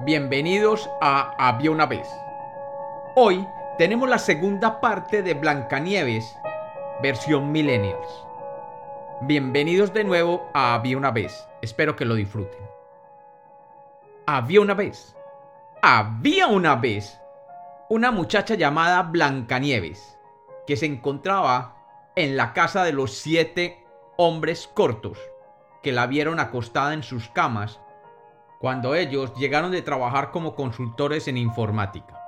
Bienvenidos a Había una vez. Hoy tenemos la segunda parte de Blancanieves, versión Millennials. Bienvenidos de nuevo a Había una vez. Espero que lo disfruten. Había una vez. Había una vez una muchacha llamada Blancanieves que se encontraba en la casa de los siete hombres cortos que la vieron acostada en sus camas cuando ellos llegaron de trabajar como consultores en informática.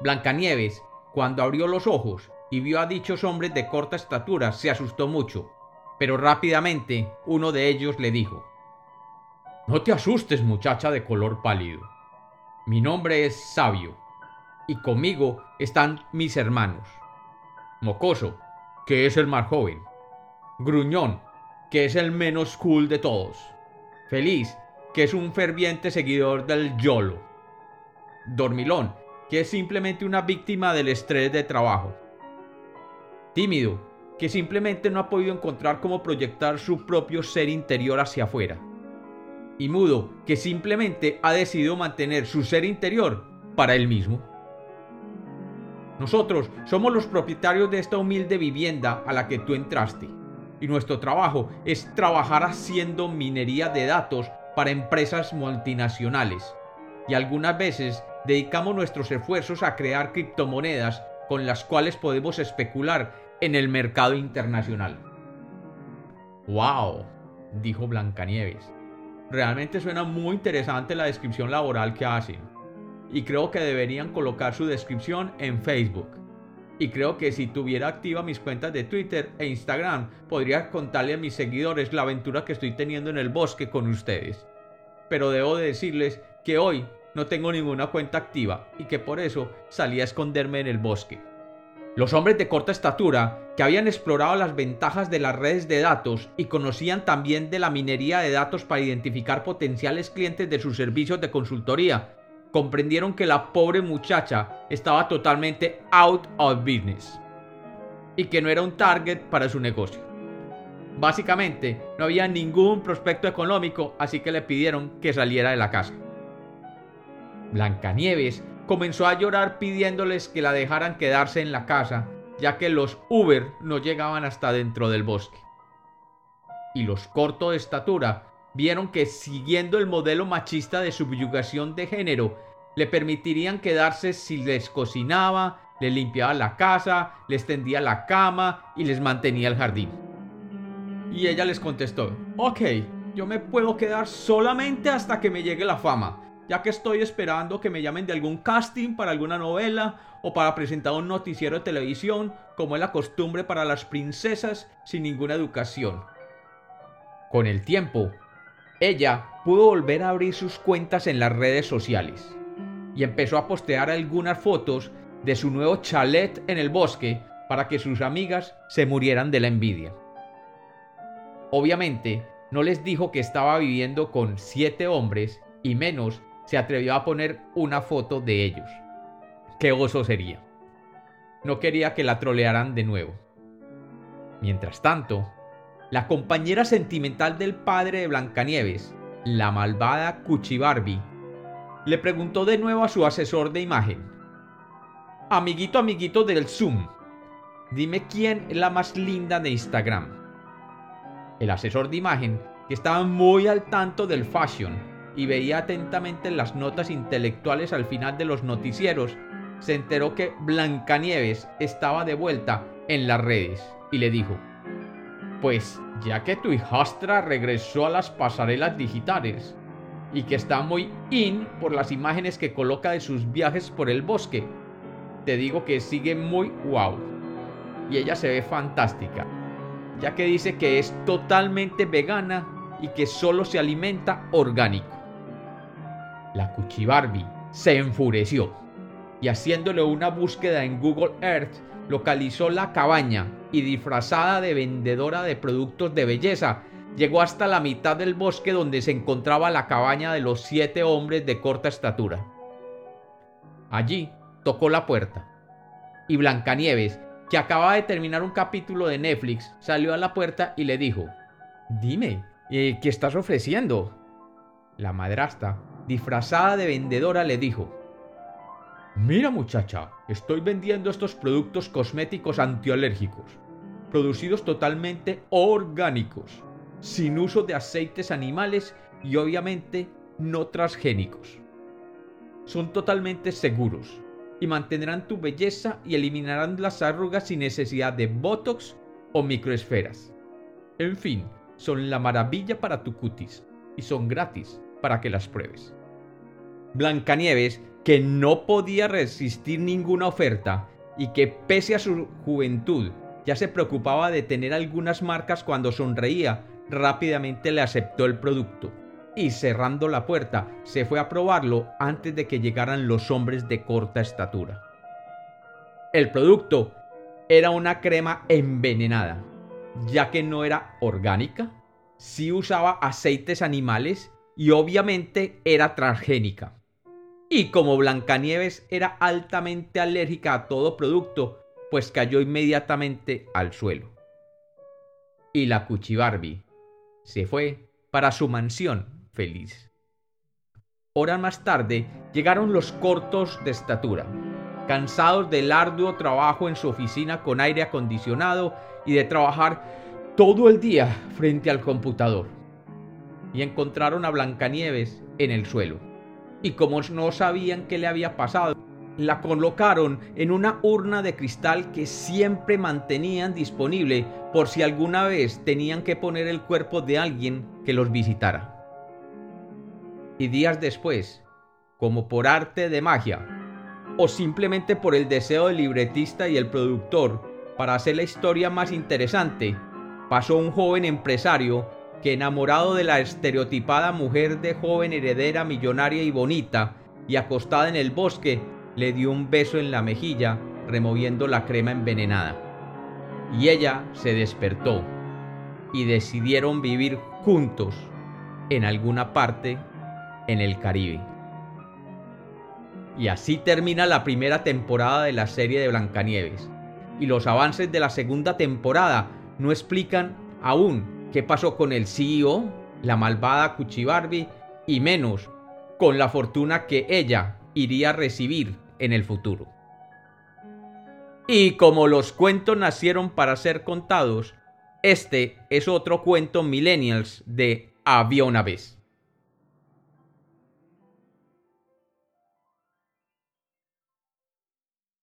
Blancanieves, cuando abrió los ojos y vio a dichos hombres de corta estatura, se asustó mucho, pero rápidamente uno de ellos le dijo, No te asustes muchacha de color pálido. Mi nombre es Sabio, y conmigo están mis hermanos. Mocoso, que es el más joven. Gruñón, que es el menos cool de todos. Feliz, que es un ferviente seguidor del YOLO. Dormilón, que es simplemente una víctima del estrés de trabajo. Tímido, que simplemente no ha podido encontrar cómo proyectar su propio ser interior hacia afuera. Y mudo, que simplemente ha decidido mantener su ser interior para él mismo. Nosotros somos los propietarios de esta humilde vivienda a la que tú entraste. Y nuestro trabajo es trabajar haciendo minería de datos para empresas multinacionales y algunas veces dedicamos nuestros esfuerzos a crear criptomonedas con las cuales podemos especular en el mercado internacional. ¡Wow! dijo Blancanieves. Realmente suena muy interesante la descripción laboral que hacen. Y creo que deberían colocar su descripción en Facebook. Y creo que si tuviera activa mis cuentas de Twitter e Instagram, podría contarle a mis seguidores la aventura que estoy teniendo en el bosque con ustedes. Pero debo de decirles que hoy no tengo ninguna cuenta activa y que por eso salí a esconderme en el bosque. Los hombres de corta estatura, que habían explorado las ventajas de las redes de datos y conocían también de la minería de datos para identificar potenciales clientes de sus servicios de consultoría, comprendieron que la pobre muchacha estaba totalmente out of business y que no era un target para su negocio. Básicamente, no había ningún prospecto económico, así que le pidieron que saliera de la casa. Blancanieves comenzó a llorar pidiéndoles que la dejaran quedarse en la casa, ya que los Uber no llegaban hasta dentro del bosque. Y los cortos de estatura vieron que siguiendo el modelo machista de subyugación de género, le permitirían quedarse si les cocinaba, le limpiaba la casa, les tendía la cama y les mantenía el jardín. Y ella les contestó, ok, yo me puedo quedar solamente hasta que me llegue la fama, ya que estoy esperando que me llamen de algún casting para alguna novela o para presentar un noticiero de televisión, como es la costumbre para las princesas sin ninguna educación. Con el tiempo, ella pudo volver a abrir sus cuentas en las redes sociales y empezó a postear algunas fotos de su nuevo chalet en el bosque para que sus amigas se murieran de la envidia. Obviamente, no les dijo que estaba viviendo con siete hombres y menos se atrevió a poner una foto de ellos. ¡Qué oso sería! No quería que la trolearan de nuevo. Mientras tanto, la compañera sentimental del padre de Blancanieves, la malvada Cuchibarbi, le preguntó de nuevo a su asesor de imagen. Amiguito, amiguito del Zoom, dime quién es la más linda de Instagram. El asesor de imagen, que estaba muy al tanto del fashion y veía atentamente las notas intelectuales al final de los noticieros, se enteró que Blancanieves estaba de vuelta en las redes y le dijo, pues ya que tu hijastra regresó a las pasarelas digitales y que está muy in por las imágenes que coloca de sus viajes por el bosque, te digo que sigue muy wow. Y ella se ve fantástica, ya que dice que es totalmente vegana y que solo se alimenta orgánico. La Cuchibarbi se enfureció y haciéndole una búsqueda en Google Earth localizó la cabaña y disfrazada de vendedora de productos de belleza, llegó hasta la mitad del bosque donde se encontraba la cabaña de los siete hombres de corta estatura. Allí tocó la puerta y Blancanieves, que acababa de terminar un capítulo de Netflix, salió a la puerta y le dijo, Dime, ¿qué estás ofreciendo? La madrastra disfrazada de vendedora, le dijo, Mira muchacha, estoy vendiendo estos productos cosméticos antialérgicos, producidos totalmente orgánicos, sin uso de aceites animales y obviamente no transgénicos. Son totalmente seguros y mantendrán tu belleza y eliminarán las arrugas sin necesidad de botox o microesferas. En fin, son la maravilla para tu cutis y son gratis para que las pruebes. Blancanieves, que no podía resistir ninguna oferta y que pese a su juventud ya se preocupaba de tener algunas marcas cuando sonreía, rápidamente le aceptó el producto y cerrando la puerta se fue a probarlo antes de que llegaran los hombres de corta estatura. El producto era una crema envenenada, ya que no era orgánica, sí usaba aceites animales y obviamente era transgénica. Y como Blancanieves era altamente alérgica a todo producto, pues cayó inmediatamente al suelo. Y la Cuchibarbi se fue para su mansión feliz. Horas más tarde llegaron los cortos de estatura, cansados del arduo trabajo en su oficina con aire acondicionado y de trabajar todo el día frente al computador. Y encontraron a Blancanieves en el suelo. Y como no sabían qué le había pasado, la colocaron en una urna de cristal que siempre mantenían disponible por si alguna vez tenían que poner el cuerpo de alguien que los visitara. Y días después, como por arte de magia, o simplemente por el deseo del libretista y el productor para hacer la historia más interesante, pasó un joven empresario que enamorado de la estereotipada mujer de joven heredera millonaria y bonita y acostada en el bosque, le dio un beso en la mejilla, removiendo la crema envenenada. Y ella se despertó y decidieron vivir juntos en alguna parte en el Caribe. Y así termina la primera temporada de la serie de Blancanieves. Y los avances de la segunda temporada no explican aún qué pasó con el CEO, la malvada Cuchibarbi, y menos con la fortuna que ella iría a recibir en el futuro. Y como los cuentos nacieron para ser contados, este es otro cuento millennials de Había una vez.